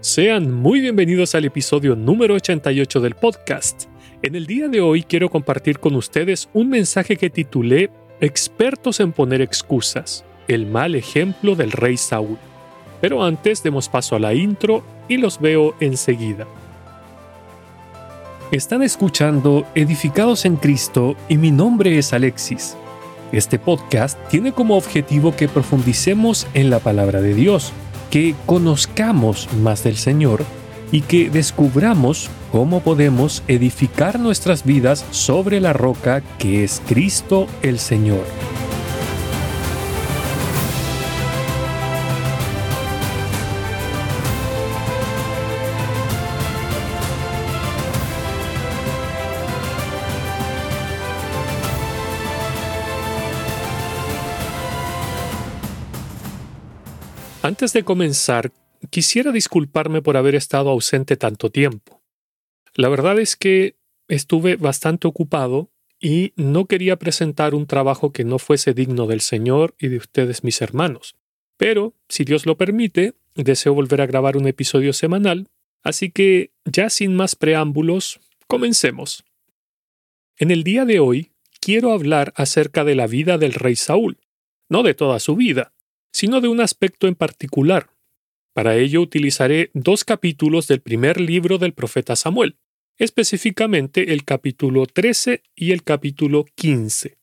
Sean muy bienvenidos al episodio número 88 del podcast. En el día de hoy quiero compartir con ustedes un mensaje que titulé Expertos en poner excusas, el mal ejemplo del rey Saúl. Pero antes demos paso a la intro y los veo enseguida. Están escuchando Edificados en Cristo y mi nombre es Alexis. Este podcast tiene como objetivo que profundicemos en la palabra de Dios, que conozcamos más del Señor y que descubramos cómo podemos edificar nuestras vidas sobre la roca que es Cristo el Señor. Antes de comenzar, quisiera disculparme por haber estado ausente tanto tiempo. La verdad es que estuve bastante ocupado y no quería presentar un trabajo que no fuese digno del Señor y de ustedes mis hermanos. Pero, si Dios lo permite, deseo volver a grabar un episodio semanal, así que, ya sin más preámbulos, comencemos. En el día de hoy, quiero hablar acerca de la vida del rey Saúl, no de toda su vida, sino de un aspecto en particular. Para ello utilizaré dos capítulos del primer libro del profeta Samuel, específicamente el capítulo 13 y el capítulo 15.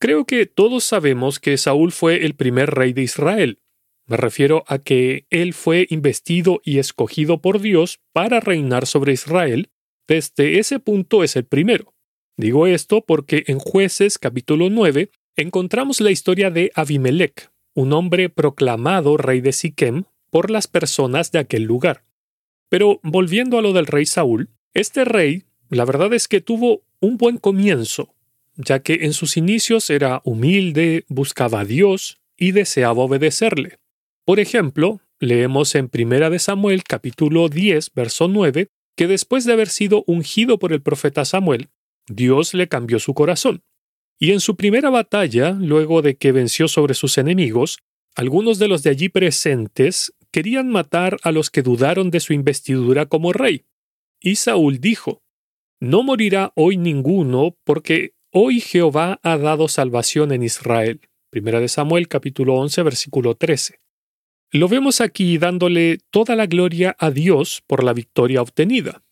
Creo que todos sabemos que Saúl fue el primer rey de Israel. Me refiero a que él fue investido y escogido por Dios para reinar sobre Israel. Desde ese punto es el primero. Digo esto porque en jueces capítulo 9 encontramos la historia de Abimelech, un hombre proclamado rey de Siquem por las personas de aquel lugar. Pero volviendo a lo del rey Saúl, este rey, la verdad es que tuvo un buen comienzo, ya que en sus inicios era humilde, buscaba a Dios y deseaba obedecerle. Por ejemplo, leemos en Primera de Samuel capítulo 10, verso 9, que después de haber sido ungido por el profeta Samuel, Dios le cambió su corazón. Y en su primera batalla, luego de que venció sobre sus enemigos, algunos de los de allí presentes querían matar a los que dudaron de su investidura como rey. Y Saúl dijo, No morirá hoy ninguno, porque hoy Jehová ha dado salvación en Israel. Primera de Samuel capítulo 11 versículo 13. Lo vemos aquí dándole toda la gloria a Dios por la victoria obtenida.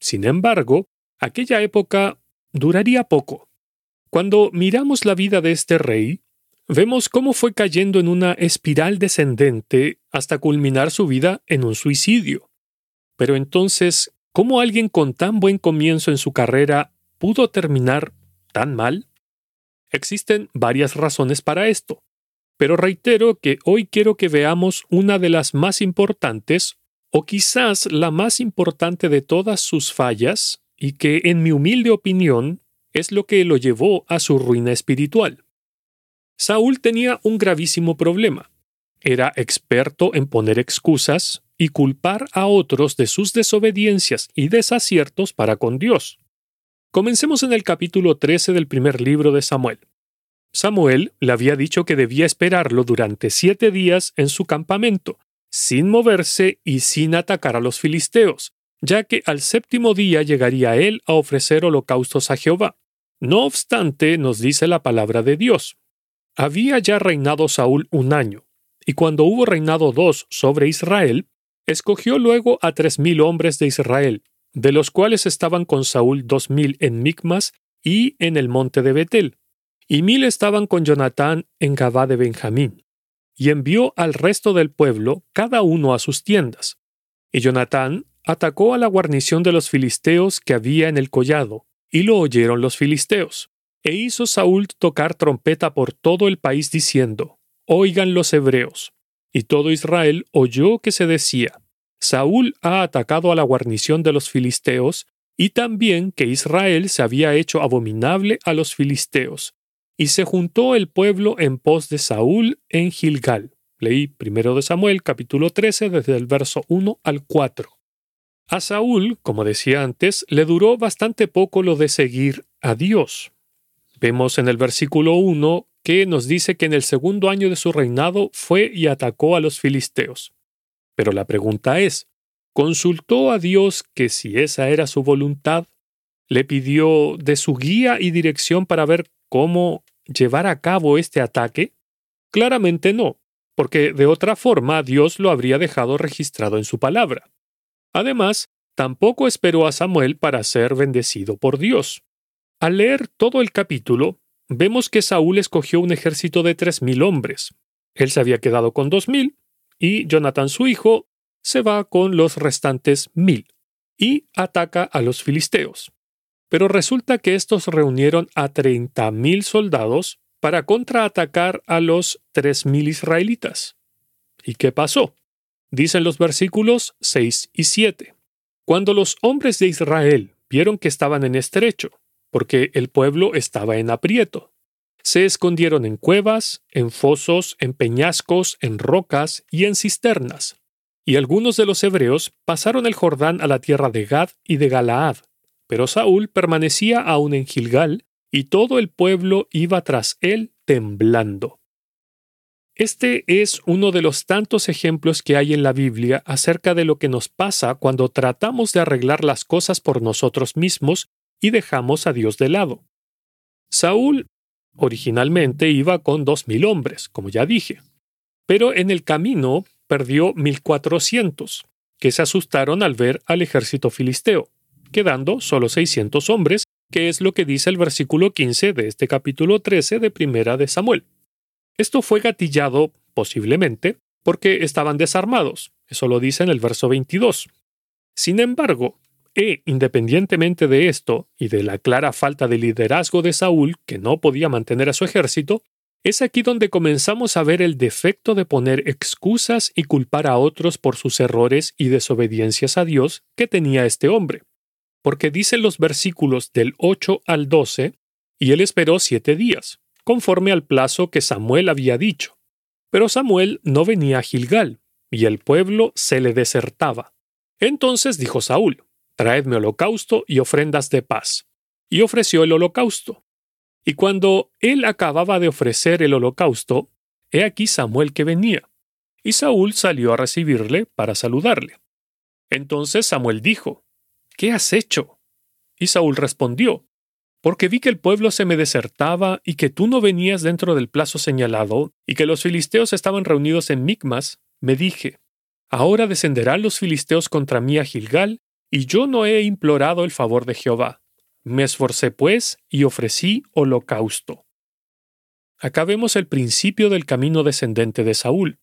Sin embargo, aquella época duraría poco. Cuando miramos la vida de este rey, vemos cómo fue cayendo en una espiral descendente hasta culminar su vida en un suicidio. Pero entonces, ¿cómo alguien con tan buen comienzo en su carrera pudo terminar tan mal? Existen varias razones para esto, pero reitero que hoy quiero que veamos una de las más importantes, o quizás la más importante de todas sus fallas, y que, en mi humilde opinión, es lo que lo llevó a su ruina espiritual. Saúl tenía un gravísimo problema. Era experto en poner excusas y culpar a otros de sus desobediencias y desaciertos para con Dios. Comencemos en el capítulo 13 del primer libro de Samuel. Samuel le había dicho que debía esperarlo durante siete días en su campamento, sin moverse y sin atacar a los filisteos, ya que al séptimo día llegaría él a ofrecer holocaustos a Jehová. No obstante, nos dice la palabra de Dios. Había ya reinado Saúl un año, y cuando hubo reinado dos sobre Israel, escogió luego a tres mil hombres de Israel, de los cuales estaban con Saúl dos mil en Micmas y en el monte de Betel, y mil estaban con Jonatán en Gabá de Benjamín, y envió al resto del pueblo cada uno a sus tiendas. Y Jonatán atacó a la guarnición de los filisteos que había en el collado, y lo oyeron los filisteos. E hizo Saúl tocar trompeta por todo el país diciendo, Oigan los hebreos. Y todo Israel oyó que se decía, Saúl ha atacado a la guarnición de los filisteos, y también que Israel se había hecho abominable a los filisteos. Y se juntó el pueblo en pos de Saúl en Gilgal. Leí primero de Samuel capítulo 13 desde el verso 1 al 4. A Saúl, como decía antes, le duró bastante poco lo de seguir a Dios. Vemos en el versículo 1 que nos dice que en el segundo año de su reinado fue y atacó a los filisteos. Pero la pregunta es, ¿consultó a Dios que si esa era su voluntad? ¿Le pidió de su guía y dirección para ver cómo llevar a cabo este ataque? Claramente no, porque de otra forma Dios lo habría dejado registrado en su palabra. Además, tampoco esperó a Samuel para ser bendecido por Dios. Al leer todo el capítulo, vemos que Saúl escogió un ejército de tres mil hombres. Él se había quedado con dos mil, y Jonathan su hijo se va con los restantes mil, y ataca a los filisteos. Pero resulta que estos reunieron a treinta mil soldados para contraatacar a los tres mil israelitas. ¿Y qué pasó? Dicen los versículos 6 y 7. Cuando los hombres de Israel vieron que estaban en estrecho, porque el pueblo estaba en aprieto, se escondieron en cuevas, en fosos, en peñascos, en rocas y en cisternas. Y algunos de los hebreos pasaron el Jordán a la tierra de Gad y de Galaad, pero Saúl permanecía aún en Gilgal y todo el pueblo iba tras él temblando. Este es uno de los tantos ejemplos que hay en la Biblia acerca de lo que nos pasa cuando tratamos de arreglar las cosas por nosotros mismos y dejamos a Dios de lado. Saúl originalmente iba con dos mil hombres, como ya dije, pero en el camino perdió mil cuatrocientos, que se asustaron al ver al ejército filisteo, quedando solo seiscientos hombres que es lo que dice el versículo 15 de este capítulo 13 de Primera de Samuel. Esto fue gatillado, posiblemente, porque estaban desarmados. Eso lo dice en el verso 22. Sin embargo, e independientemente de esto y de la clara falta de liderazgo de Saúl, que no podía mantener a su ejército, es aquí donde comenzamos a ver el defecto de poner excusas y culpar a otros por sus errores y desobediencias a Dios que tenía este hombre porque dicen los versículos del 8 al 12, y él esperó siete días, conforme al plazo que Samuel había dicho. Pero Samuel no venía a Gilgal, y el pueblo se le desertaba. Entonces dijo Saúl, Traedme holocausto y ofrendas de paz. Y ofreció el holocausto. Y cuando él acababa de ofrecer el holocausto, he aquí Samuel que venía. Y Saúl salió a recibirle para saludarle. Entonces Samuel dijo, ¿Qué has hecho? Y Saúl respondió, Porque vi que el pueblo se me desertaba y que tú no venías dentro del plazo señalado y que los filisteos estaban reunidos en Micmas, me dije, Ahora descenderán los filisteos contra mí a Gilgal, y yo no he implorado el favor de Jehová. Me esforcé pues y ofrecí holocausto. Acá vemos el principio del camino descendente de Saúl.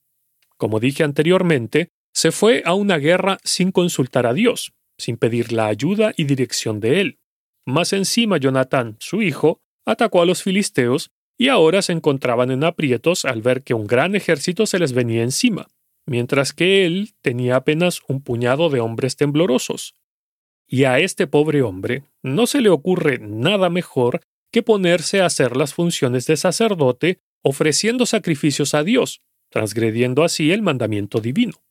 Como dije anteriormente, se fue a una guerra sin consultar a Dios, sin pedir la ayuda y dirección de él. Más encima, Jonatán, su hijo, atacó a los filisteos y ahora se encontraban en aprietos al ver que un gran ejército se les venía encima, mientras que él tenía apenas un puñado de hombres temblorosos. Y a este pobre hombre no se le ocurre nada mejor que ponerse a hacer las funciones de sacerdote ofreciendo sacrificios a Dios, transgrediendo así el mandamiento divino.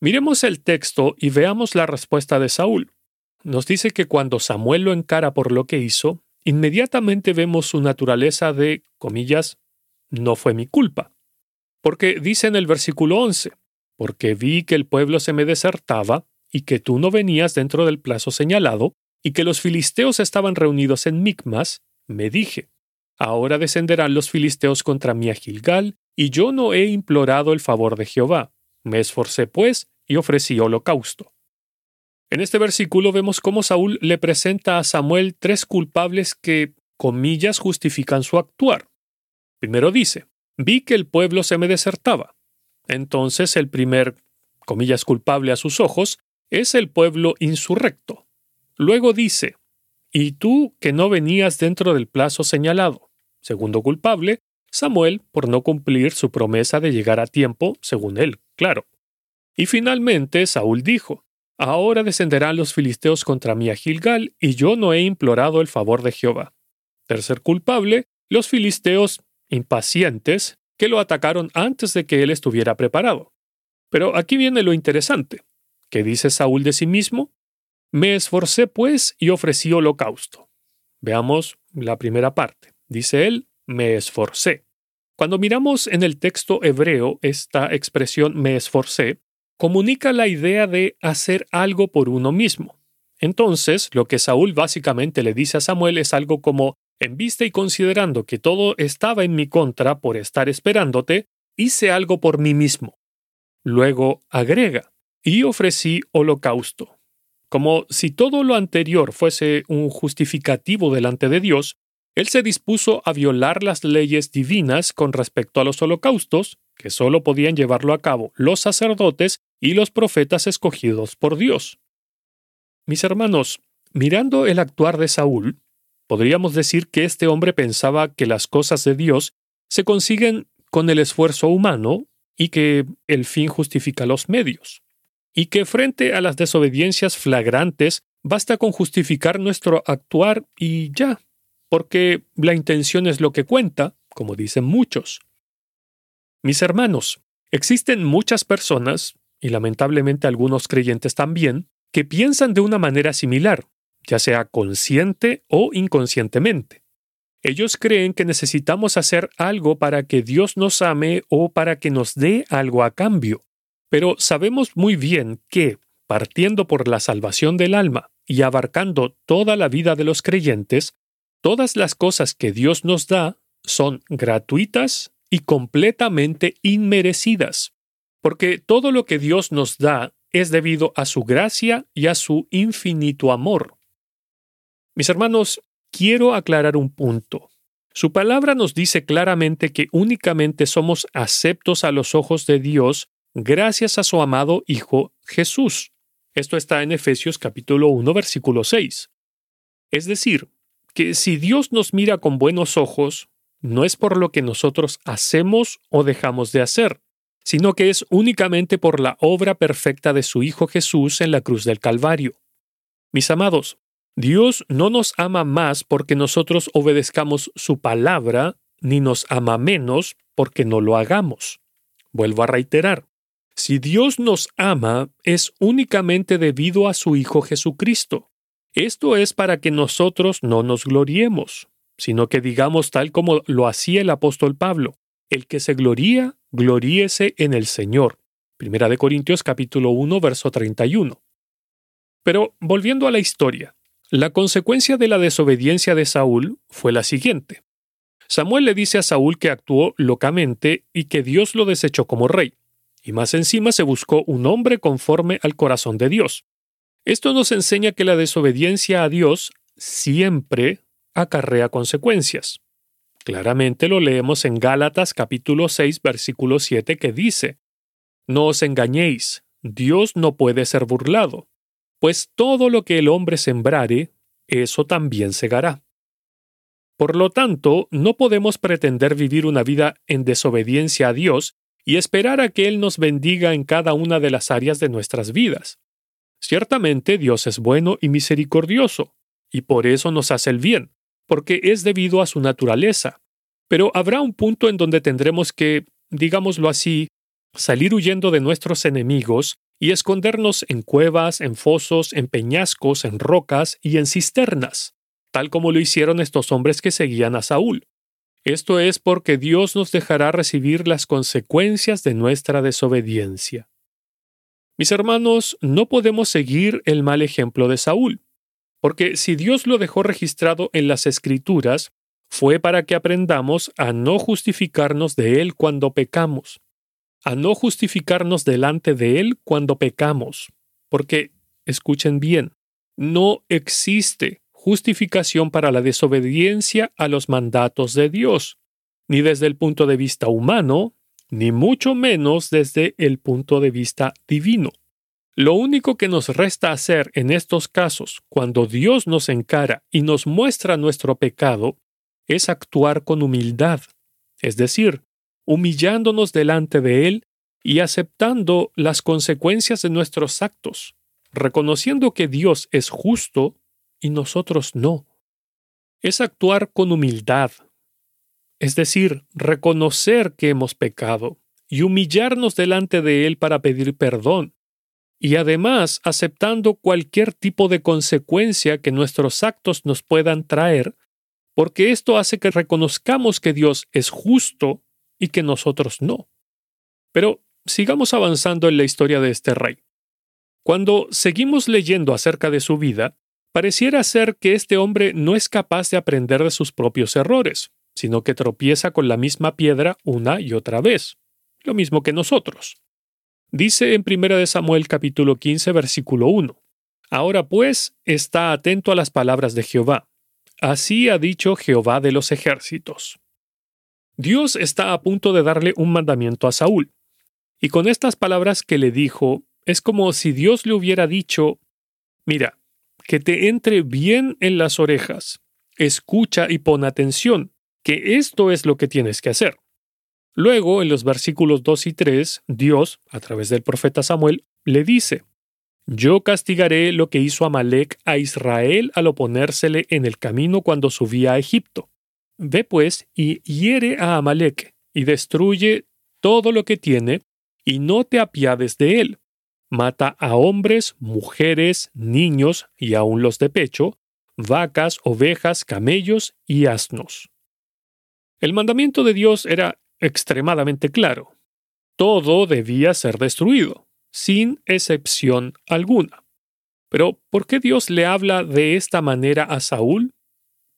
Miremos el texto y veamos la respuesta de Saúl. Nos dice que cuando Samuel lo encara por lo que hizo, inmediatamente vemos su naturaleza de, comillas, no fue mi culpa. Porque dice en el versículo 11, porque vi que el pueblo se me desertaba y que tú no venías dentro del plazo señalado y que los filisteos estaban reunidos en Micmas, me dije, ahora descenderán los filisteos contra mí a Gilgal, y yo no he implorado el favor de Jehová. Me esforcé, pues, y ofrecí holocausto. En este versículo vemos cómo Saúl le presenta a Samuel tres culpables que, comillas, justifican su actuar. Primero dice, vi que el pueblo se me desertaba. Entonces el primer, comillas, culpable a sus ojos es el pueblo insurrecto. Luego dice, y tú que no venías dentro del plazo señalado. Segundo culpable, Samuel por no cumplir su promesa de llegar a tiempo, según él, claro. Y finalmente Saúl dijo, Ahora descenderán los filisteos contra mí a Gilgal, y yo no he implorado el favor de Jehová. Tercer culpable, los filisteos impacientes, que lo atacaron antes de que él estuviera preparado. Pero aquí viene lo interesante. ¿Qué dice Saúl de sí mismo? Me esforcé pues y ofrecí holocausto. Veamos la primera parte. Dice él, me esforcé. Cuando miramos en el texto hebreo esta expresión me esforcé, comunica la idea de hacer algo por uno mismo. Entonces, lo que Saúl básicamente le dice a Samuel es algo como, en vista y considerando que todo estaba en mi contra por estar esperándote, hice algo por mí mismo. Luego agrega, y ofrecí holocausto. Como si todo lo anterior fuese un justificativo delante de Dios, él se dispuso a violar las leyes divinas con respecto a los holocaustos, que sólo podían llevarlo a cabo los sacerdotes y los profetas escogidos por Dios. Mis hermanos, mirando el actuar de Saúl, podríamos decir que este hombre pensaba que las cosas de Dios se consiguen con el esfuerzo humano y que el fin justifica los medios, y que frente a las desobediencias flagrantes basta con justificar nuestro actuar y ya, porque la intención es lo que cuenta, como dicen muchos. Mis hermanos, existen muchas personas, y lamentablemente algunos creyentes también, que piensan de una manera similar, ya sea consciente o inconscientemente. Ellos creen que necesitamos hacer algo para que Dios nos ame o para que nos dé algo a cambio. Pero sabemos muy bien que, partiendo por la salvación del alma y abarcando toda la vida de los creyentes, todas las cosas que Dios nos da son gratuitas y completamente inmerecidas, porque todo lo que Dios nos da es debido a su gracia y a su infinito amor. Mis hermanos, quiero aclarar un punto. Su palabra nos dice claramente que únicamente somos aceptos a los ojos de Dios gracias a su amado Hijo Jesús. Esto está en Efesios capítulo 1 versículo 6. Es decir, que si Dios nos mira con buenos ojos, no es por lo que nosotros hacemos o dejamos de hacer, sino que es únicamente por la obra perfecta de su Hijo Jesús en la cruz del Calvario. Mis amados, Dios no nos ama más porque nosotros obedezcamos su palabra, ni nos ama menos porque no lo hagamos. Vuelvo a reiterar, si Dios nos ama es únicamente debido a su Hijo Jesucristo. Esto es para que nosotros no nos gloriemos, sino que digamos tal como lo hacía el apóstol Pablo, el que se gloría, gloríese en el Señor. Primera de Corintios capítulo 1, verso 31. Pero volviendo a la historia, la consecuencia de la desobediencia de Saúl fue la siguiente. Samuel le dice a Saúl que actuó locamente y que Dios lo desechó como rey, y más encima se buscó un hombre conforme al corazón de Dios. Esto nos enseña que la desobediencia a Dios siempre acarrea consecuencias. Claramente lo leemos en Gálatas capítulo 6 versículo 7 que dice, No os engañéis, Dios no puede ser burlado, pues todo lo que el hombre sembrare, eso también segará. Por lo tanto, no podemos pretender vivir una vida en desobediencia a Dios y esperar a que Él nos bendiga en cada una de las áreas de nuestras vidas. Ciertamente Dios es bueno y misericordioso, y por eso nos hace el bien, porque es debido a su naturaleza. Pero habrá un punto en donde tendremos que, digámoslo así, salir huyendo de nuestros enemigos y escondernos en cuevas, en fosos, en peñascos, en rocas y en cisternas, tal como lo hicieron estos hombres que seguían a Saúl. Esto es porque Dios nos dejará recibir las consecuencias de nuestra desobediencia. Mis hermanos, no podemos seguir el mal ejemplo de Saúl. Porque si Dios lo dejó registrado en las Escrituras, fue para que aprendamos a no justificarnos de Él cuando pecamos, a no justificarnos delante de Él cuando pecamos. Porque, escuchen bien, no existe justificación para la desobediencia a los mandatos de Dios, ni desde el punto de vista humano, ni mucho menos desde el punto de vista divino. Lo único que nos resta hacer en estos casos, cuando Dios nos encara y nos muestra nuestro pecado, es actuar con humildad, es decir, humillándonos delante de Él y aceptando las consecuencias de nuestros actos, reconociendo que Dios es justo y nosotros no. Es actuar con humildad, es decir, reconocer que hemos pecado y humillarnos delante de Él para pedir perdón y además aceptando cualquier tipo de consecuencia que nuestros actos nos puedan traer, porque esto hace que reconozcamos que Dios es justo y que nosotros no. Pero sigamos avanzando en la historia de este rey. Cuando seguimos leyendo acerca de su vida, pareciera ser que este hombre no es capaz de aprender de sus propios errores, sino que tropieza con la misma piedra una y otra vez, lo mismo que nosotros. Dice en 1 Samuel capítulo 15 versículo 1, Ahora pues, está atento a las palabras de Jehová. Así ha dicho Jehová de los ejércitos. Dios está a punto de darle un mandamiento a Saúl. Y con estas palabras que le dijo, es como si Dios le hubiera dicho, mira, que te entre bien en las orejas, escucha y pon atención, que esto es lo que tienes que hacer. Luego, en los versículos 2 y 3, Dios, a través del profeta Samuel, le dice, Yo castigaré lo que hizo Amalek a Israel al oponérsele en el camino cuando subía a Egipto. Ve pues y hiere a Amalek y destruye todo lo que tiene, y no te apiades de él. Mata a hombres, mujeres, niños y aun los de pecho, vacas, ovejas, camellos y asnos. El mandamiento de Dios era extremadamente claro. Todo debía ser destruido, sin excepción alguna. Pero, ¿por qué Dios le habla de esta manera a Saúl?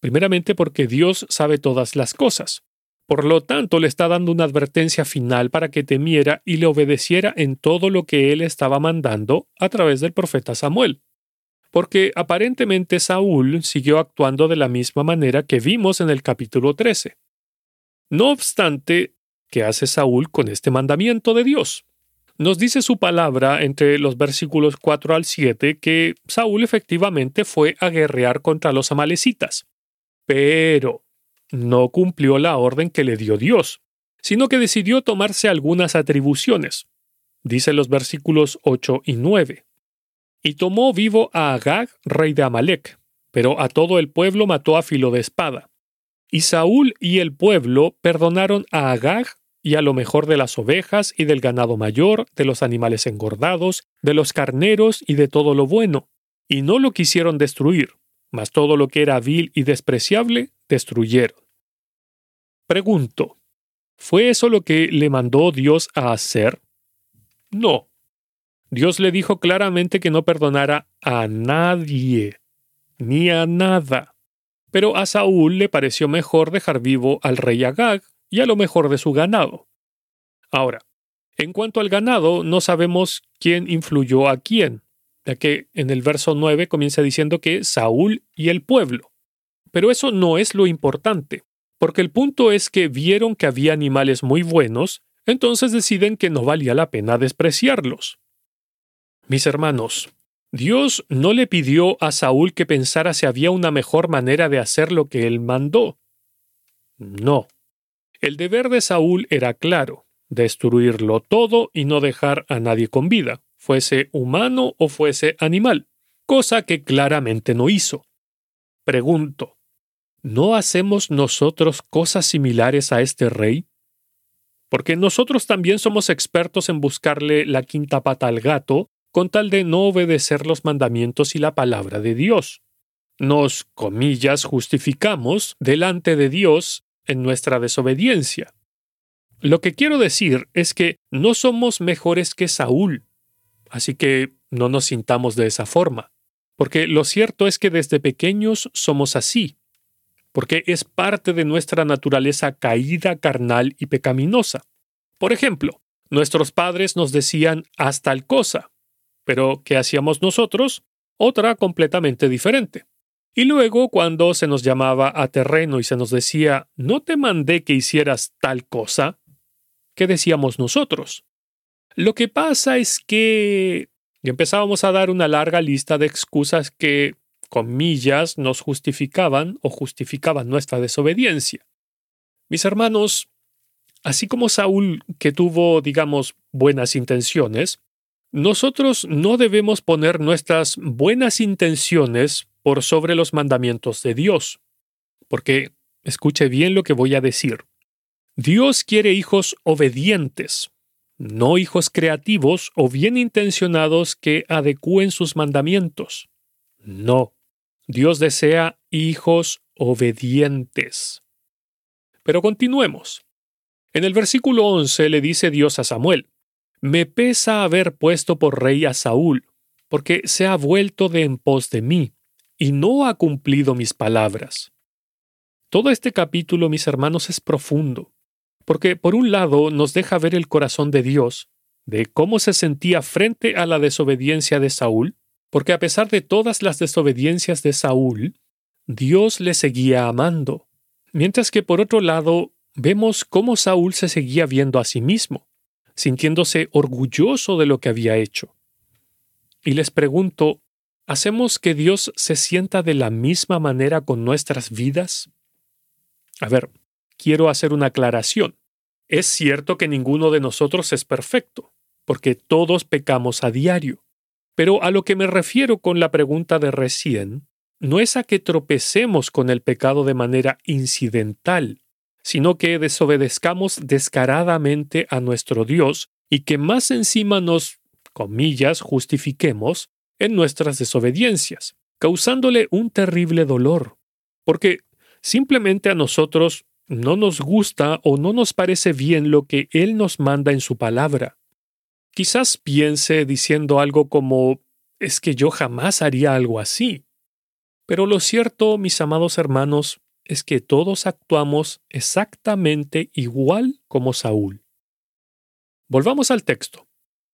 Primeramente porque Dios sabe todas las cosas. Por lo tanto, le está dando una advertencia final para que temiera y le obedeciera en todo lo que él estaba mandando a través del profeta Samuel. Porque aparentemente Saúl siguió actuando de la misma manera que vimos en el capítulo 13. No obstante, ¿qué hace Saúl con este mandamiento de Dios? Nos dice su palabra entre los versículos 4 al 7 que Saúl efectivamente fue a guerrear contra los amalecitas. Pero no cumplió la orden que le dio Dios, sino que decidió tomarse algunas atribuciones. Dice los versículos 8 y 9. Y tomó vivo a Agag, rey de Amalek, pero a todo el pueblo mató a filo de espada. Y Saúl y el pueblo perdonaron a Agag y a lo mejor de las ovejas y del ganado mayor, de los animales engordados, de los carneros y de todo lo bueno, y no lo quisieron destruir, mas todo lo que era vil y despreciable destruyeron. Pregunto, ¿fue eso lo que le mandó Dios a hacer? No. Dios le dijo claramente que no perdonara a nadie, ni a nada. Pero a Saúl le pareció mejor dejar vivo al rey Agag y a lo mejor de su ganado. Ahora, en cuanto al ganado, no sabemos quién influyó a quién, ya que en el verso 9 comienza diciendo que Saúl y el pueblo. Pero eso no es lo importante, porque el punto es que vieron que había animales muy buenos, entonces deciden que no valía la pena despreciarlos. Mis hermanos, Dios no le pidió a Saúl que pensara si había una mejor manera de hacer lo que él mandó. No. El deber de Saúl era claro, destruirlo todo y no dejar a nadie con vida, fuese humano o fuese animal, cosa que claramente no hizo. Pregunto, ¿no hacemos nosotros cosas similares a este rey? Porque nosotros también somos expertos en buscarle la quinta pata al gato con tal de no obedecer los mandamientos y la palabra de Dios. Nos, comillas, justificamos delante de Dios en nuestra desobediencia. Lo que quiero decir es que no somos mejores que Saúl, así que no nos sintamos de esa forma, porque lo cierto es que desde pequeños somos así, porque es parte de nuestra naturaleza caída, carnal y pecaminosa. Por ejemplo, nuestros padres nos decían haz tal cosa, pero ¿qué hacíamos nosotros? Otra completamente diferente. Y luego, cuando se nos llamaba a terreno y se nos decía, no te mandé que hicieras tal cosa, ¿qué decíamos nosotros? Lo que pasa es que... Empezábamos a dar una larga lista de excusas que, comillas, nos justificaban o justificaban nuestra desobediencia. Mis hermanos, así como Saúl, que tuvo, digamos, buenas intenciones, nosotros no debemos poner nuestras buenas intenciones por sobre los mandamientos de Dios, porque escuche bien lo que voy a decir. Dios quiere hijos obedientes, no hijos creativos o bien intencionados que adecúen sus mandamientos. No, Dios desea hijos obedientes. Pero continuemos. En el versículo 11 le dice Dios a Samuel, Me pesa haber puesto por rey a Saúl, porque se ha vuelto de en pos de mí, y no ha cumplido mis palabras. Todo este capítulo, mis hermanos, es profundo, porque por un lado nos deja ver el corazón de Dios, de cómo se sentía frente a la desobediencia de Saúl, porque a pesar de todas las desobediencias de Saúl, Dios le seguía amando, mientras que por otro lado vemos cómo Saúl se seguía viendo a sí mismo, sintiéndose orgulloso de lo que había hecho. Y les pregunto, ¿hacemos que Dios se sienta de la misma manera con nuestras vidas? A ver, quiero hacer una aclaración. Es cierto que ninguno de nosotros es perfecto, porque todos pecamos a diario. Pero a lo que me refiero con la pregunta de recién, no es a que tropecemos con el pecado de manera incidental, sino que desobedezcamos descaradamente a nuestro Dios y que más encima nos, comillas, justifiquemos en nuestras desobediencias, causándole un terrible dolor, porque simplemente a nosotros no nos gusta o no nos parece bien lo que Él nos manda en su palabra. Quizás piense diciendo algo como es que yo jamás haría algo así. Pero lo cierto, mis amados hermanos, es que todos actuamos exactamente igual como Saúl. Volvamos al texto.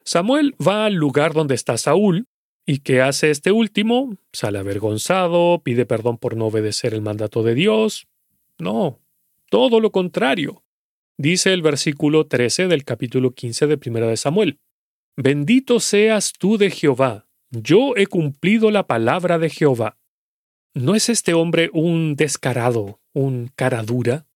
Samuel va al lugar donde está Saúl, y ¿qué hace este último? Sale avergonzado, pide perdón por no obedecer el mandato de Dios. No, todo lo contrario. Dice el versículo 13 del capítulo 15 de Primera de Samuel. Bendito seas tú de Jehová, yo he cumplido la palabra de Jehová. ¿No es este hombre un descarado, un cara dura?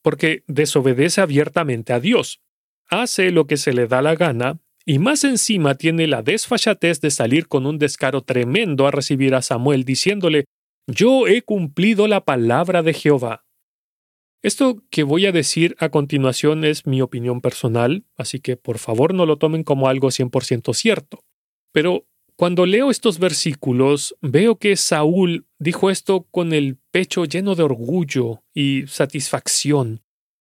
Porque desobedece abiertamente a Dios, hace lo que se le da la gana, y más encima tiene la desfachatez de salir con un descaro tremendo a recibir a Samuel diciéndole, Yo he cumplido la palabra de Jehová. Esto que voy a decir a continuación es mi opinión personal, así que por favor no lo tomen como algo 100% cierto. Pero cuando leo estos versículos, veo que Saúl dijo esto con el pecho lleno de orgullo y satisfacción.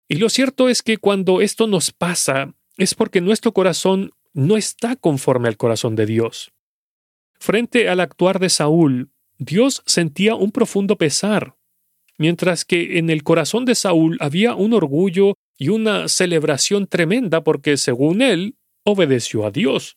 Y lo cierto es que cuando esto nos pasa, es porque nuestro corazón no está conforme al corazón de Dios. Frente al actuar de Saúl, Dios sentía un profundo pesar, mientras que en el corazón de Saúl había un orgullo y una celebración tremenda porque, según él, obedeció a Dios.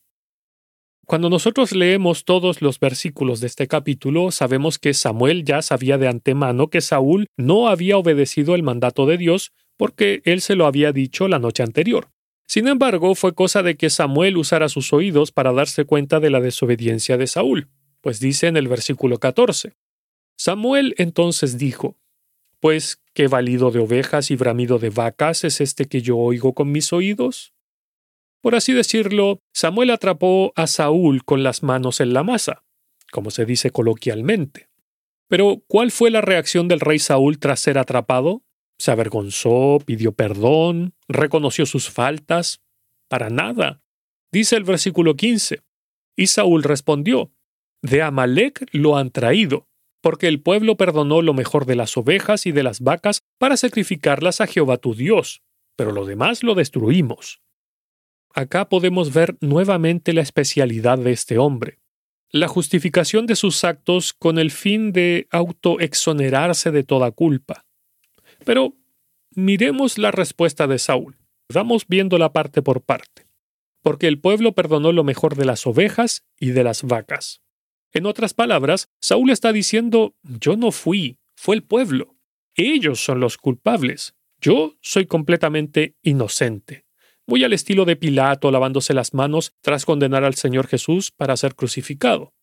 Cuando nosotros leemos todos los versículos de este capítulo, sabemos que Samuel ya sabía de antemano que Saúl no había obedecido el mandato de Dios porque él se lo había dicho la noche anterior. Sin embargo, fue cosa de que Samuel usara sus oídos para darse cuenta de la desobediencia de Saúl, pues dice en el versículo 14. Samuel entonces dijo, pues, ¿qué valido de ovejas y bramido de vacas es este que yo oigo con mis oídos? Por así decirlo, Samuel atrapó a Saúl con las manos en la masa, como se dice coloquialmente. Pero, ¿cuál fue la reacción del rey Saúl tras ser atrapado? ¿Se avergonzó, pidió perdón, reconoció sus faltas? Para nada. Dice el versículo 15. Y Saúl respondió, De Amalek lo han traído, porque el pueblo perdonó lo mejor de las ovejas y de las vacas para sacrificarlas a Jehová tu Dios, pero lo demás lo destruimos. Acá podemos ver nuevamente la especialidad de este hombre, la justificación de sus actos con el fin de autoexonerarse de toda culpa. Pero miremos la respuesta de Saúl. Vamos viendo la parte por parte. Porque el pueblo perdonó lo mejor de las ovejas y de las vacas. En otras palabras, Saúl está diciendo, yo no fui, fue el pueblo. Ellos son los culpables. Yo soy completamente inocente. Voy al estilo de Pilato lavándose las manos tras condenar al Señor Jesús para ser crucificado.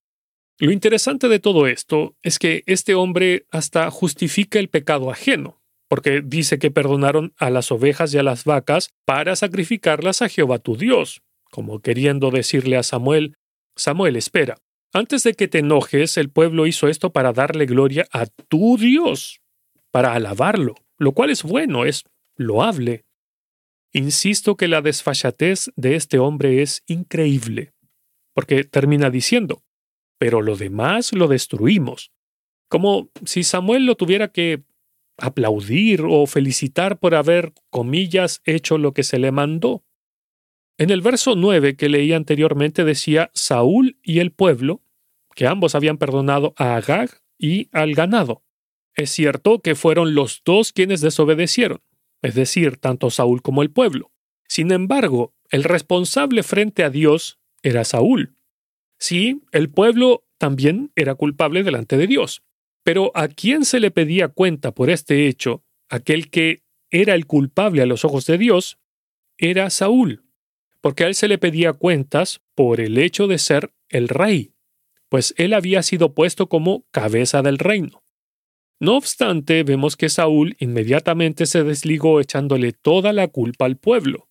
Lo interesante de todo esto es que este hombre hasta justifica el pecado ajeno, porque dice que perdonaron a las ovejas y a las vacas para sacrificarlas a Jehová tu Dios, como queriendo decirle a Samuel, Samuel, espera, antes de que te enojes, el pueblo hizo esto para darle gloria a tu Dios, para alabarlo, lo cual es bueno, es loable. Insisto que la desfachatez de este hombre es increíble, porque termina diciendo, pero lo demás lo destruimos, como si Samuel lo tuviera que aplaudir o felicitar por haber, comillas, hecho lo que se le mandó. En el verso 9 que leí anteriormente decía Saúl y el pueblo, que ambos habían perdonado a Agag y al ganado. Es cierto que fueron los dos quienes desobedecieron, es decir, tanto Saúl como el pueblo. Sin embargo, el responsable frente a Dios era Saúl. Sí, el pueblo también era culpable delante de Dios. Pero ¿a quién se le pedía cuenta por este hecho? Aquel que era el culpable a los ojos de Dios era Saúl, porque a él se le pedía cuentas por el hecho de ser el rey, pues él había sido puesto como cabeza del reino. No obstante, vemos que Saúl inmediatamente se desligó echándole toda la culpa al pueblo.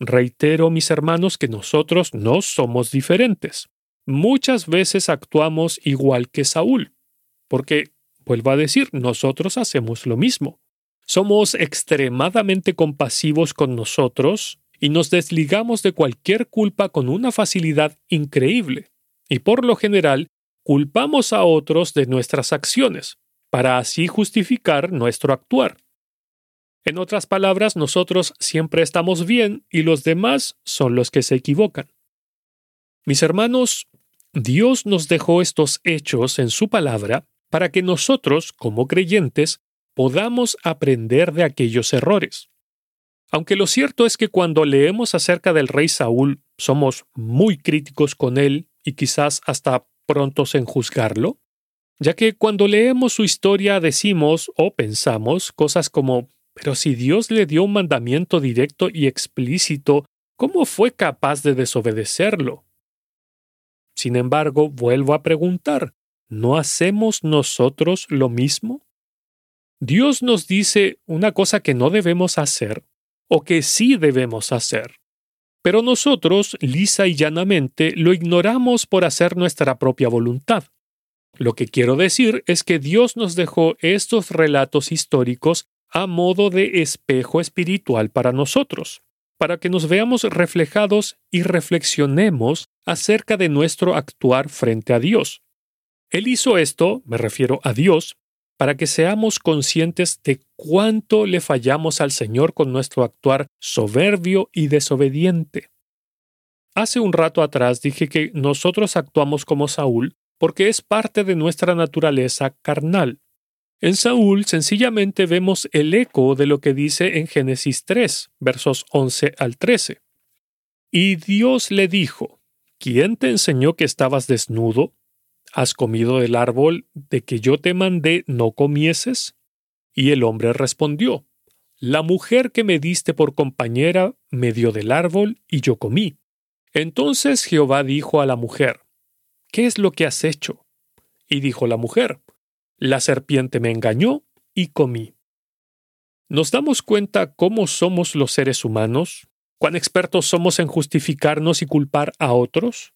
Reitero, mis hermanos, que nosotros no somos diferentes. Muchas veces actuamos igual que Saúl, porque, vuelvo a decir, nosotros hacemos lo mismo. Somos extremadamente compasivos con nosotros y nos desligamos de cualquier culpa con una facilidad increíble. Y por lo general, culpamos a otros de nuestras acciones, para así justificar nuestro actuar. En otras palabras, nosotros siempre estamos bien y los demás son los que se equivocan. Mis hermanos, Dios nos dejó estos hechos en su palabra para que nosotros, como creyentes, podamos aprender de aquellos errores. Aunque lo cierto es que cuando leemos acerca del rey Saúl somos muy críticos con él y quizás hasta prontos en juzgarlo, ya que cuando leemos su historia decimos o pensamos cosas como pero si Dios le dio un mandamiento directo y explícito, ¿cómo fue capaz de desobedecerlo? Sin embargo, vuelvo a preguntar, ¿no hacemos nosotros lo mismo? Dios nos dice una cosa que no debemos hacer o que sí debemos hacer. Pero nosotros, lisa y llanamente, lo ignoramos por hacer nuestra propia voluntad. Lo que quiero decir es que Dios nos dejó estos relatos históricos a modo de espejo espiritual para nosotros, para que nos veamos reflejados y reflexionemos acerca de nuestro actuar frente a Dios. Él hizo esto, me refiero a Dios, para que seamos conscientes de cuánto le fallamos al Señor con nuestro actuar soberbio y desobediente. Hace un rato atrás dije que nosotros actuamos como Saúl porque es parte de nuestra naturaleza carnal. En Saúl sencillamente vemos el eco de lo que dice en Génesis 3, versos 11 al 13. Y Dios le dijo, ¿quién te enseñó que estabas desnudo? ¿Has comido del árbol de que yo te mandé no comieses? Y el hombre respondió, La mujer que me diste por compañera me dio del árbol y yo comí. Entonces Jehová dijo a la mujer, ¿Qué es lo que has hecho? Y dijo la mujer, la serpiente me engañó y comí. ¿Nos damos cuenta cómo somos los seres humanos? ¿Cuán expertos somos en justificarnos y culpar a otros?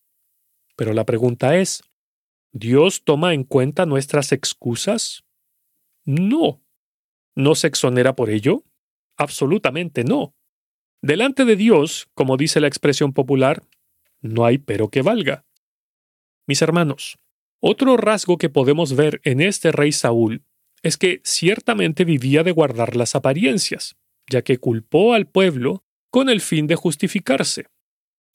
Pero la pregunta es, ¿Dios toma en cuenta nuestras excusas? No. ¿No se exonera por ello? Absolutamente no. Delante de Dios, como dice la expresión popular, no hay pero que valga. Mis hermanos, otro rasgo que podemos ver en este rey Saúl es que ciertamente vivía de guardar las apariencias, ya que culpó al pueblo con el fin de justificarse.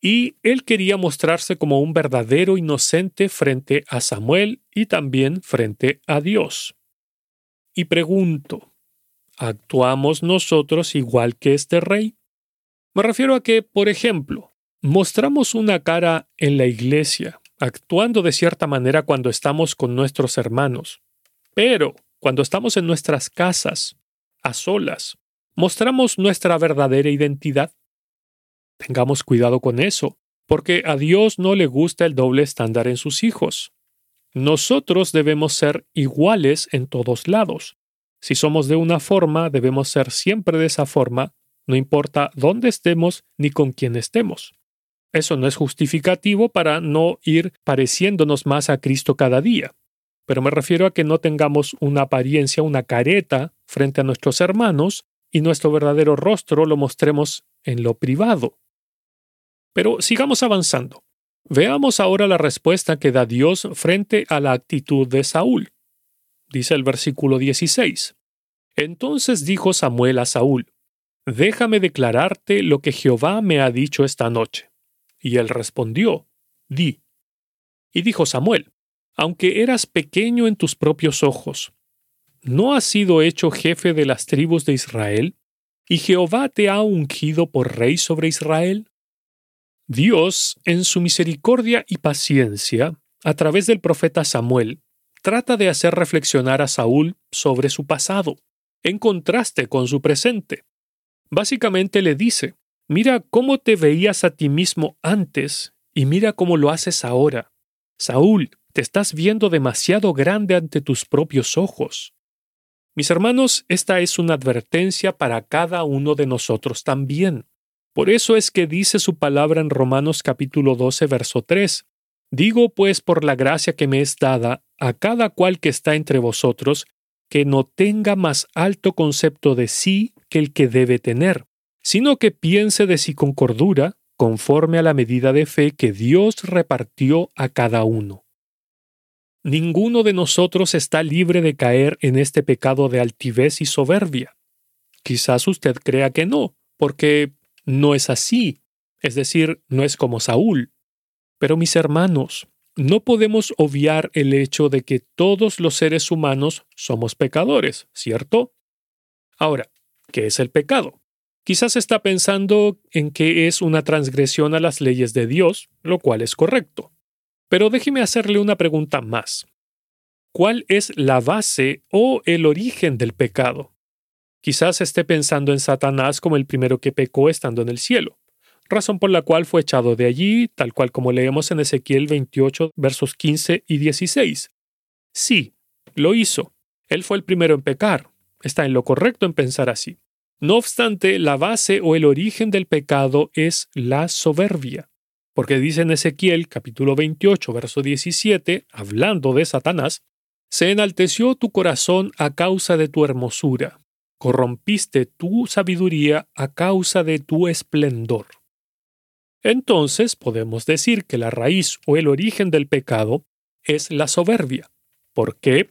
Y él quería mostrarse como un verdadero inocente frente a Samuel y también frente a Dios. Y pregunto, ¿actuamos nosotros igual que este rey? Me refiero a que, por ejemplo, mostramos una cara en la iglesia actuando de cierta manera cuando estamos con nuestros hermanos. Pero cuando estamos en nuestras casas, a solas, mostramos nuestra verdadera identidad. Tengamos cuidado con eso, porque a Dios no le gusta el doble estándar en sus hijos. Nosotros debemos ser iguales en todos lados. Si somos de una forma, debemos ser siempre de esa forma, no importa dónde estemos ni con quién estemos. Eso no es justificativo para no ir pareciéndonos más a Cristo cada día. Pero me refiero a que no tengamos una apariencia, una careta frente a nuestros hermanos y nuestro verdadero rostro lo mostremos en lo privado. Pero sigamos avanzando. Veamos ahora la respuesta que da Dios frente a la actitud de Saúl. Dice el versículo 16. Entonces dijo Samuel a Saúl, déjame declararte lo que Jehová me ha dicho esta noche. Y él respondió, Di. Y dijo Samuel, aunque eras pequeño en tus propios ojos, ¿no has sido hecho jefe de las tribus de Israel? ¿Y Jehová te ha ungido por rey sobre Israel? Dios, en su misericordia y paciencia, a través del profeta Samuel, trata de hacer reflexionar a Saúl sobre su pasado, en contraste con su presente. Básicamente le dice, mira cómo te veías a ti mismo antes y mira cómo lo haces ahora. Saúl, te estás viendo demasiado grande ante tus propios ojos. Mis hermanos, esta es una advertencia para cada uno de nosotros también. Por eso es que dice su palabra en Romanos capítulo 12, verso 3. Digo pues por la gracia que me es dada a cada cual que está entre vosotros, que no tenga más alto concepto de sí que el que debe tener, sino que piense de sí con cordura, conforme a la medida de fe que Dios repartió a cada uno. Ninguno de nosotros está libre de caer en este pecado de altivez y soberbia. Quizás usted crea que no, porque no es así, es decir, no es como Saúl. Pero mis hermanos, no podemos obviar el hecho de que todos los seres humanos somos pecadores, ¿cierto? Ahora, ¿qué es el pecado? Quizás está pensando en que es una transgresión a las leyes de Dios, lo cual es correcto. Pero déjeme hacerle una pregunta más. ¿Cuál es la base o el origen del pecado? Quizás esté pensando en Satanás como el primero que pecó estando en el cielo, razón por la cual fue echado de allí, tal cual como leemos en Ezequiel 28, versos 15 y 16. Sí, lo hizo. Él fue el primero en pecar. Está en lo correcto en pensar así. No obstante, la base o el origen del pecado es la soberbia. Porque dice en Ezequiel capítulo 28, verso 17, hablando de Satanás, se enalteció tu corazón a causa de tu hermosura, corrompiste tu sabiduría a causa de tu esplendor. Entonces podemos decir que la raíz o el origen del pecado es la soberbia. ¿Por qué?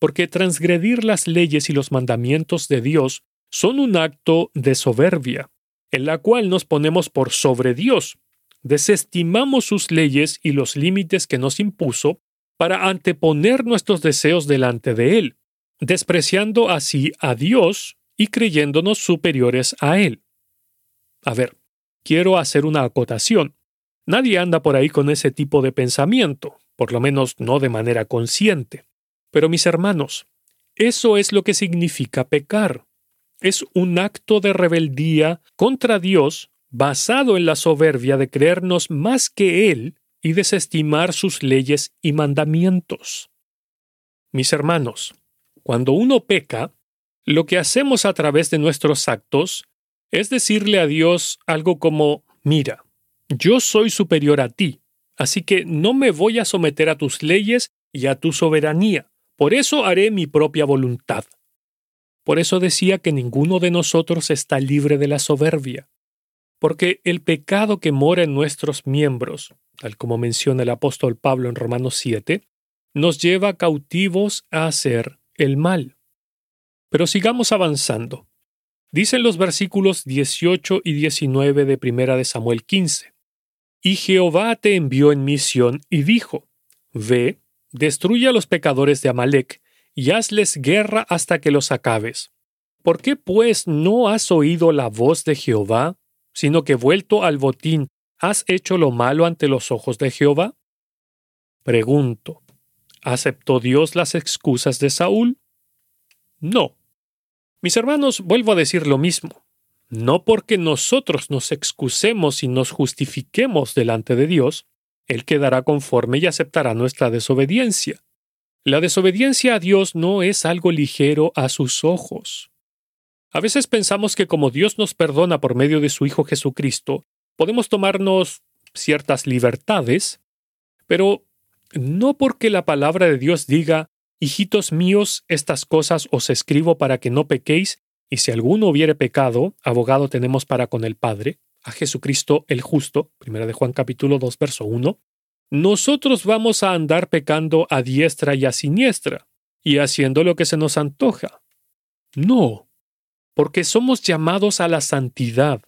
Porque transgredir las leyes y los mandamientos de Dios son un acto de soberbia, en la cual nos ponemos por sobre Dios, desestimamos sus leyes y los límites que nos impuso para anteponer nuestros deseos delante de Él, despreciando así a Dios y creyéndonos superiores a Él. A ver, quiero hacer una acotación. Nadie anda por ahí con ese tipo de pensamiento, por lo menos no de manera consciente. Pero mis hermanos, eso es lo que significa pecar. Es un acto de rebeldía contra Dios basado en la soberbia de creernos más que Él y desestimar sus leyes y mandamientos. Mis hermanos, cuando uno peca, lo que hacemos a través de nuestros actos es decirle a Dios algo como, mira, yo soy superior a ti, así que no me voy a someter a tus leyes y a tu soberanía, por eso haré mi propia voluntad. Por eso decía que ninguno de nosotros está libre de la soberbia, porque el pecado que mora en nuestros miembros, tal como menciona el apóstol Pablo en Romanos 7, nos lleva cautivos a hacer el mal. Pero sigamos avanzando. Dicen los versículos 18 y 19 de Primera de Samuel 15. Y Jehová te envió en misión y dijo, Ve, destruye a los pecadores de Amalek, y hazles guerra hasta que los acabes. ¿Por qué pues no has oído la voz de Jehová, sino que vuelto al botín has hecho lo malo ante los ojos de Jehová? Pregunto, ¿aceptó Dios las excusas de Saúl? No. Mis hermanos, vuelvo a decir lo mismo. No porque nosotros nos excusemos y nos justifiquemos delante de Dios, Él quedará conforme y aceptará nuestra desobediencia. La desobediencia a Dios no es algo ligero a sus ojos. A veces pensamos que como Dios nos perdona por medio de su Hijo Jesucristo, podemos tomarnos ciertas libertades, pero no porque la palabra de Dios diga Hijitos míos, estas cosas os escribo para que no pequéis, y si alguno hubiere pecado, abogado tenemos para con el Padre, a Jesucristo el justo, primera de Juan capítulo 2, verso 1, nosotros vamos a andar pecando a diestra y a siniestra, y haciendo lo que se nos antoja. No. porque somos llamados a la santidad.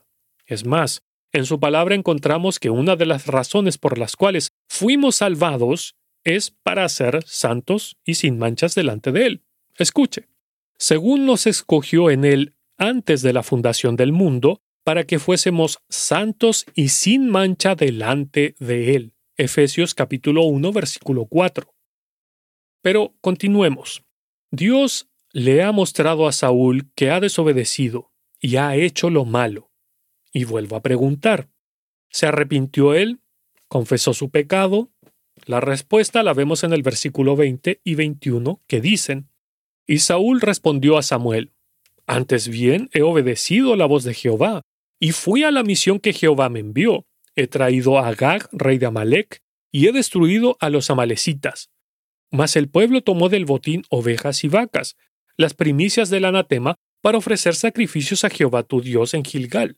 Es más, en su palabra encontramos que una de las razones por las cuales fuimos salvados es para ser santos y sin manchas delante de Él. Escuche, según nos escogió en Él antes de la fundación del mundo, para que fuésemos santos y sin mancha delante de Él. Efesios capítulo 1 versículo 4. Pero continuemos. Dios le ha mostrado a Saúl que ha desobedecido y ha hecho lo malo. Y vuelvo a preguntar, ¿se arrepintió él? ¿Confesó su pecado? La respuesta la vemos en el versículo 20 y 21 que dicen, Y Saúl respondió a Samuel, Antes bien he obedecido la voz de Jehová, y fui a la misión que Jehová me envió. He traído a Agag, rey de Amalek, y he destruido a los amalecitas. Mas el pueblo tomó del botín ovejas y vacas, las primicias del anatema, para ofrecer sacrificios a Jehová tu Dios en Gilgal.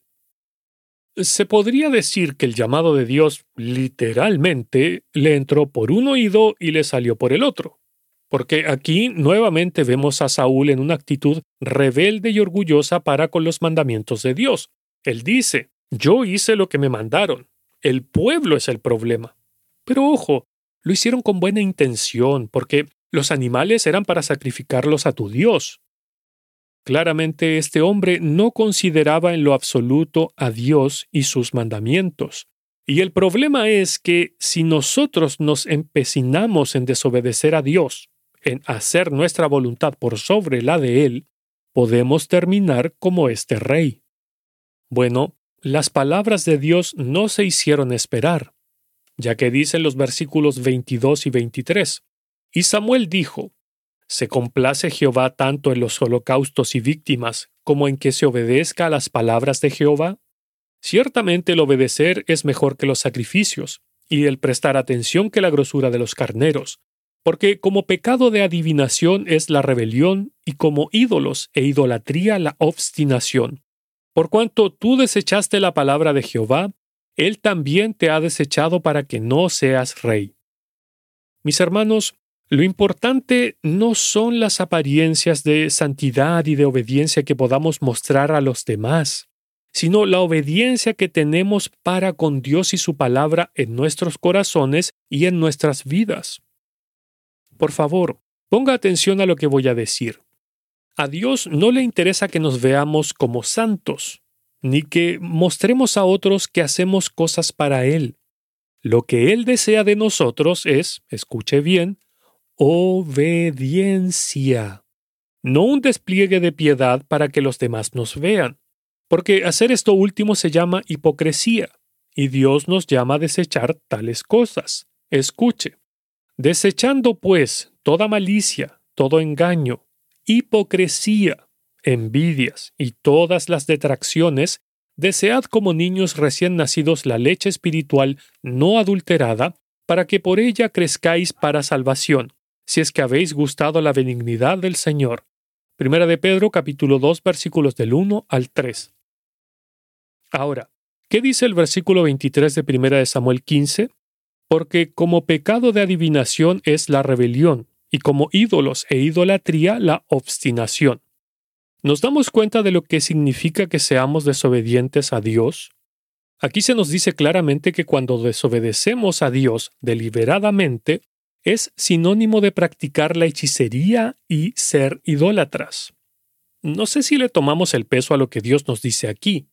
Se podría decir que el llamado de Dios literalmente le entró por un oído y le salió por el otro. Porque aquí nuevamente vemos a Saúl en una actitud rebelde y orgullosa para con los mandamientos de Dios. Él dice, yo hice lo que me mandaron, el pueblo es el problema. Pero ojo, lo hicieron con buena intención, porque los animales eran para sacrificarlos a tu Dios. Claramente este hombre no consideraba en lo absoluto a Dios y sus mandamientos. Y el problema es que si nosotros nos empecinamos en desobedecer a Dios, en hacer nuestra voluntad por sobre la de Él, podemos terminar como este rey. Bueno, las palabras de Dios no se hicieron esperar, ya que dicen los versículos 22 y 23. Y Samuel dijo, ¿Se complace Jehová tanto en los holocaustos y víctimas como en que se obedezca a las palabras de Jehová? Ciertamente el obedecer es mejor que los sacrificios, y el prestar atención que la grosura de los carneros, porque como pecado de adivinación es la rebelión, y como ídolos e idolatría la obstinación. Por cuanto tú desechaste la palabra de Jehová, Él también te ha desechado para que no seas rey. Mis hermanos, lo importante no son las apariencias de santidad y de obediencia que podamos mostrar a los demás, sino la obediencia que tenemos para con Dios y su palabra en nuestros corazones y en nuestras vidas. Por favor, ponga atención a lo que voy a decir. A Dios no le interesa que nos veamos como santos, ni que mostremos a otros que hacemos cosas para Él. Lo que Él desea de nosotros es, escuche bien, obediencia, no un despliegue de piedad para que los demás nos vean, porque hacer esto último se llama hipocresía, y Dios nos llama a desechar tales cosas. Escuche, desechando pues toda malicia, todo engaño, hipocresía, envidias y todas las detracciones, desead como niños recién nacidos la leche espiritual no adulterada, para que por ella crezcáis para salvación, si es que habéis gustado la benignidad del Señor. Primera de Pedro capítulo 2 versículos del 1 al 3. Ahora, ¿qué dice el versículo 23 de Primera de Samuel 15? Porque como pecado de adivinación es la rebelión, y como ídolos e idolatría la obstinación. ¿Nos damos cuenta de lo que significa que seamos desobedientes a Dios? Aquí se nos dice claramente que cuando desobedecemos a Dios deliberadamente, es sinónimo de practicar la hechicería y ser idólatras. No sé si le tomamos el peso a lo que Dios nos dice aquí.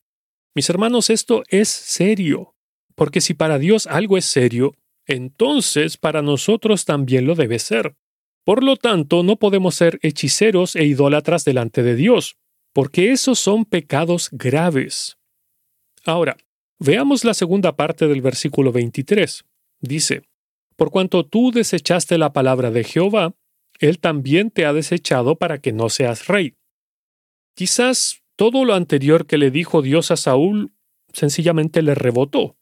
Mis hermanos, esto es serio, porque si para Dios algo es serio, entonces para nosotros también lo debe ser. Por lo tanto, no podemos ser hechiceros e idólatras delante de Dios, porque esos son pecados graves. Ahora, veamos la segunda parte del versículo 23. Dice, por cuanto tú desechaste la palabra de Jehová, Él también te ha desechado para que no seas rey. Quizás todo lo anterior que le dijo Dios a Saúl sencillamente le rebotó,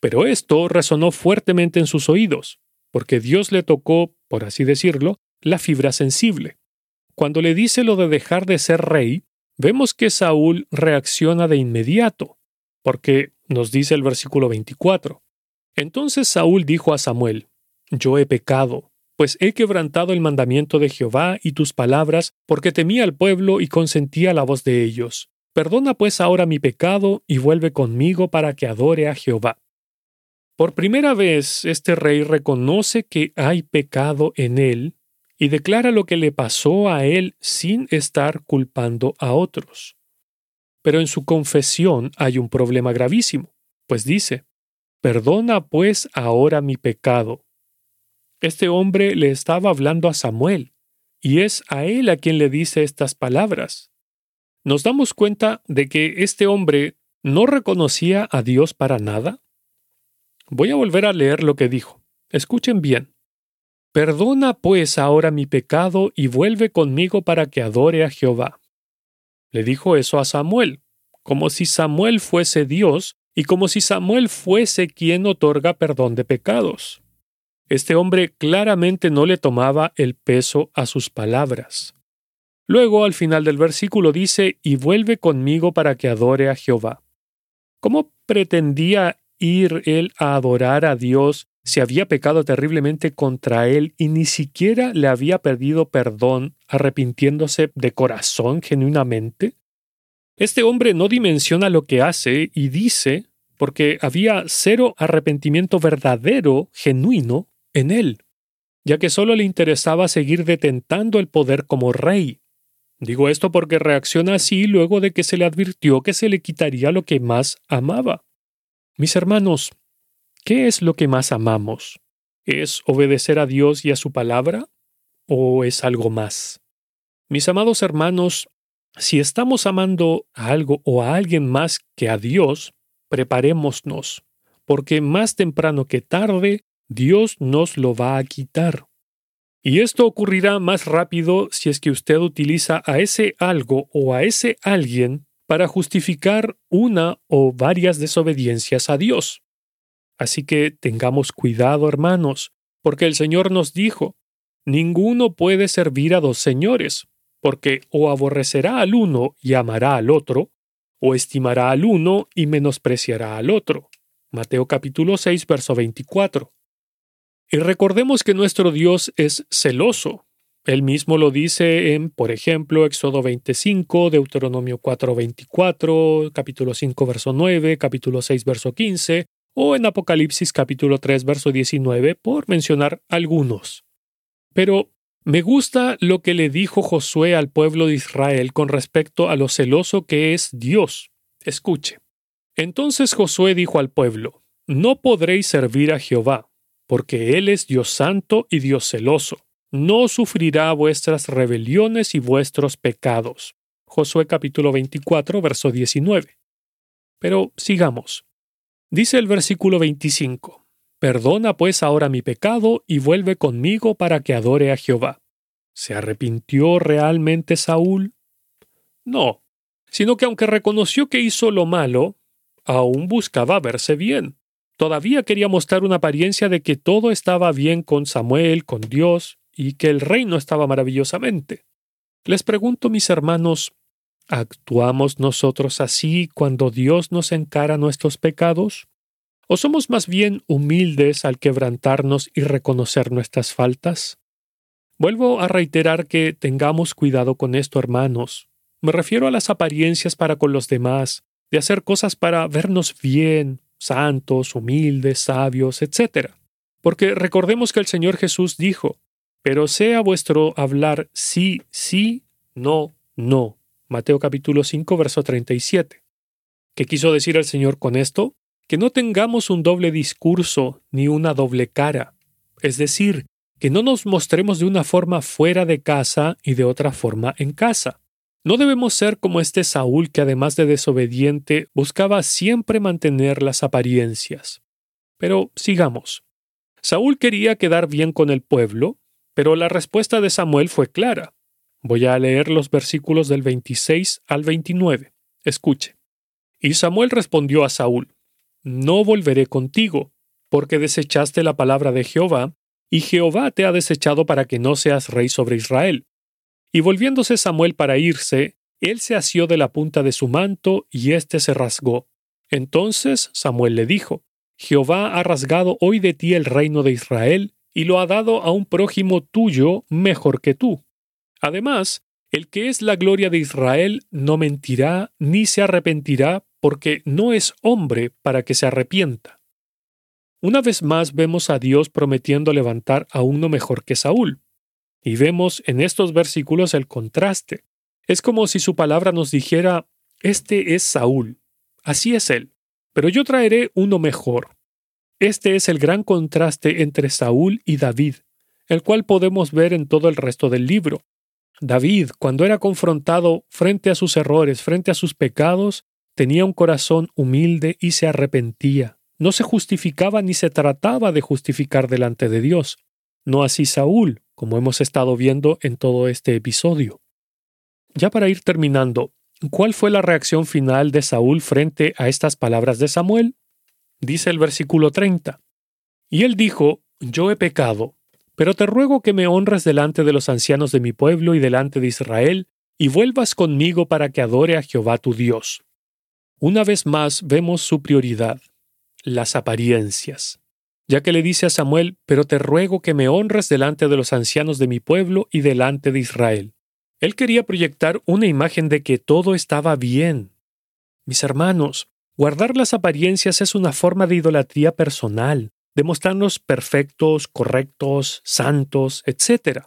pero esto resonó fuertemente en sus oídos, porque Dios le tocó, por así decirlo, la fibra sensible. Cuando le dice lo de dejar de ser rey, vemos que Saúl reacciona de inmediato, porque nos dice el versículo 24, entonces Saúl dijo a Samuel, Yo he pecado, pues he quebrantado el mandamiento de Jehová y tus palabras, porque temía al pueblo y consentía la voz de ellos. Perdona pues ahora mi pecado y vuelve conmigo para que adore a Jehová. Por primera vez este rey reconoce que hay pecado en él y declara lo que le pasó a él sin estar culpando a otros. Pero en su confesión hay un problema gravísimo, pues dice, Perdona pues ahora mi pecado este hombre le estaba hablando a Samuel, y es a él a quien le dice estas palabras. ¿Nos damos cuenta de que este hombre no reconocía a Dios para nada? Voy a volver a leer lo que dijo. Escuchen bien. Perdona pues ahora mi pecado y vuelve conmigo para que adore a Jehová. Le dijo eso a Samuel, como si Samuel fuese Dios y como si Samuel fuese quien otorga perdón de pecados. Este hombre claramente no le tomaba el peso a sus palabras. Luego, al final del versículo dice, y vuelve conmigo para que adore a Jehová. ¿Cómo pretendía ir él a adorar a Dios si había pecado terriblemente contra él y ni siquiera le había pedido perdón, arrepintiéndose de corazón genuinamente? Este hombre no dimensiona lo que hace y dice, porque había cero arrepentimiento verdadero, genuino, en él, ya que solo le interesaba seguir detentando el poder como rey. Digo esto porque reacciona así luego de que se le advirtió que se le quitaría lo que más amaba. Mis hermanos, ¿qué es lo que más amamos? ¿Es obedecer a Dios y a su palabra? ¿O es algo más? Mis amados hermanos, si estamos amando a algo o a alguien más que a Dios, preparémonos, porque más temprano que tarde Dios nos lo va a quitar. Y esto ocurrirá más rápido si es que usted utiliza a ese algo o a ese alguien para justificar una o varias desobediencias a Dios. Así que tengamos cuidado, hermanos, porque el Señor nos dijo, ninguno puede servir a dos señores, porque o aborrecerá al uno y amará al otro, o estimará al uno y menospreciará al otro. Mateo capítulo 6, verso 24. Y recordemos que nuestro Dios es celoso. Él mismo lo dice en, por ejemplo, Éxodo 25, Deuteronomio 4, 24, capítulo 5, verso 9, capítulo 6, verso 15, o en Apocalipsis capítulo 3, verso 19, por mencionar algunos. Pero me gusta lo que le dijo Josué al pueblo de Israel con respecto a lo celoso que es Dios. Escuche. Entonces Josué dijo al pueblo, No podréis servir a Jehová, porque Él es Dios santo y Dios celoso. No sufrirá vuestras rebeliones y vuestros pecados. Josué capítulo 24, verso 19. Pero sigamos. Dice el versículo 25, Perdona pues ahora mi pecado y vuelve conmigo para que adore a Jehová. ¿Se arrepintió realmente Saúl? No, sino que aunque reconoció que hizo lo malo, aún buscaba verse bien. Todavía quería mostrar una apariencia de que todo estaba bien con Samuel, con Dios, y que el reino estaba maravillosamente. Les pregunto, mis hermanos, ¿actuamos nosotros así cuando Dios nos encara nuestros pecados? ¿O somos más bien humildes al quebrantarnos y reconocer nuestras faltas? Vuelvo a reiterar que tengamos cuidado con esto, hermanos. Me refiero a las apariencias para con los demás, de hacer cosas para vernos bien, santos, humildes, sabios, etc. Porque recordemos que el Señor Jesús dijo, pero sea vuestro hablar sí, sí, no, no. Mateo capítulo 5, verso 37. ¿Qué quiso decir el Señor con esto? Que no tengamos un doble discurso ni una doble cara. Es decir, que no nos mostremos de una forma fuera de casa y de otra forma en casa. No debemos ser como este Saúl que además de desobediente buscaba siempre mantener las apariencias. Pero sigamos. Saúl quería quedar bien con el pueblo, pero la respuesta de Samuel fue clara. Voy a leer los versículos del 26 al 29. Escuche. Y Samuel respondió a Saúl, No volveré contigo, porque desechaste la palabra de Jehová, y Jehová te ha desechado para que no seas rey sobre Israel. Y volviéndose Samuel para irse, él se asió de la punta de su manto y éste se rasgó. Entonces Samuel le dijo, Jehová ha rasgado hoy de ti el reino de Israel, y lo ha dado a un prójimo tuyo mejor que tú. Además, el que es la gloria de Israel no mentirá ni se arrepentirá porque no es hombre para que se arrepienta. Una vez más vemos a Dios prometiendo levantar a uno mejor que Saúl. Y vemos en estos versículos el contraste. Es como si su palabra nos dijera, Este es Saúl, así es él, pero yo traeré uno mejor. Este es el gran contraste entre Saúl y David, el cual podemos ver en todo el resto del libro. David, cuando era confrontado frente a sus errores, frente a sus pecados, tenía un corazón humilde y se arrepentía. No se justificaba ni se trataba de justificar delante de Dios. No así Saúl, como hemos estado viendo en todo este episodio. Ya para ir terminando, ¿cuál fue la reacción final de Saúl frente a estas palabras de Samuel? Dice el versículo 30. Y él dijo, Yo he pecado, pero te ruego que me honres delante de los ancianos de mi pueblo y delante de Israel, y vuelvas conmigo para que adore a Jehová tu Dios. Una vez más vemos su prioridad, las apariencias, ya que le dice a Samuel, pero te ruego que me honres delante de los ancianos de mi pueblo y delante de Israel. Él quería proyectar una imagen de que todo estaba bien. Mis hermanos, guardar las apariencias es una forma de idolatría personal, de mostrarnos perfectos, correctos, santos, etc.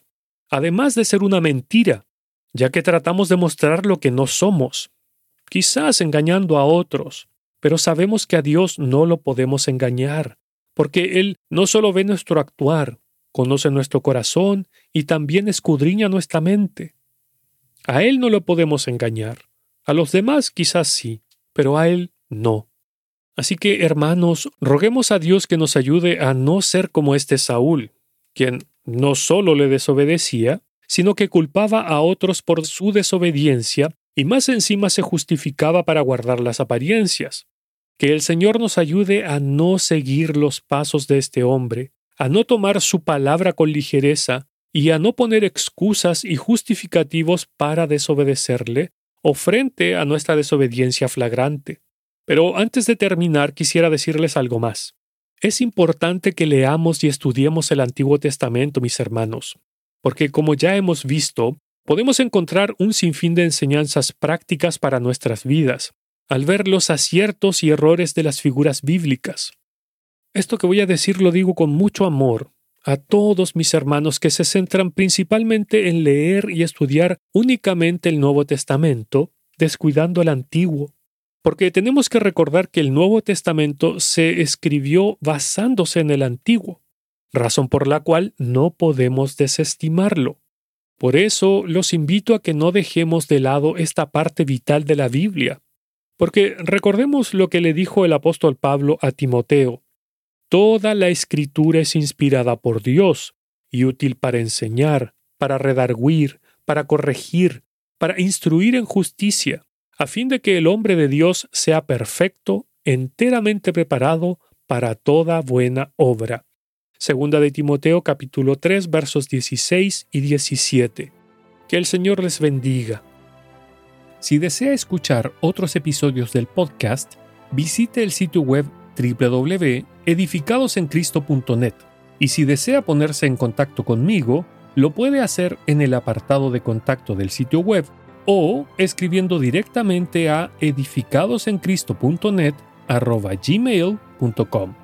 Además de ser una mentira, ya que tratamos de mostrar lo que no somos, quizás engañando a otros, pero sabemos que a Dios no lo podemos engañar, porque Él no solo ve nuestro actuar, conoce nuestro corazón y también escudriña nuestra mente. A Él no lo podemos engañar, a los demás quizás sí, pero a Él no. Así que, hermanos, roguemos a Dios que nos ayude a no ser como este Saúl, quien no solo le desobedecía, sino que culpaba a otros por su desobediencia y más encima se justificaba para guardar las apariencias. Que el Señor nos ayude a no seguir los pasos de este hombre, a no tomar su palabra con ligereza y a no poner excusas y justificativos para desobedecerle o frente a nuestra desobediencia flagrante. Pero antes de terminar quisiera decirles algo más. Es importante que leamos y estudiemos el Antiguo Testamento, mis hermanos, porque como ya hemos visto, podemos encontrar un sinfín de enseñanzas prácticas para nuestras vidas, al ver los aciertos y errores de las figuras bíblicas. Esto que voy a decir lo digo con mucho amor a todos mis hermanos que se centran principalmente en leer y estudiar únicamente el Nuevo Testamento, descuidando el Antiguo porque tenemos que recordar que el Nuevo Testamento se escribió basándose en el Antiguo, razón por la cual no podemos desestimarlo. Por eso los invito a que no dejemos de lado esta parte vital de la Biblia, porque recordemos lo que le dijo el apóstol Pablo a Timoteo. Toda la escritura es inspirada por Dios y útil para enseñar, para redarguir, para corregir, para instruir en justicia, a fin de que el hombre de Dios sea perfecto, enteramente preparado para toda buena obra. Segunda de Timoteo capítulo 3 versos 16 y 17. Que el Señor les bendiga. Si desea escuchar otros episodios del podcast, visite el sitio web www.edificadosencristo.net y si desea ponerse en contacto conmigo, lo puede hacer en el apartado de contacto del sitio web o escribiendo directamente a edificadosencristo.net arroba gmail.com.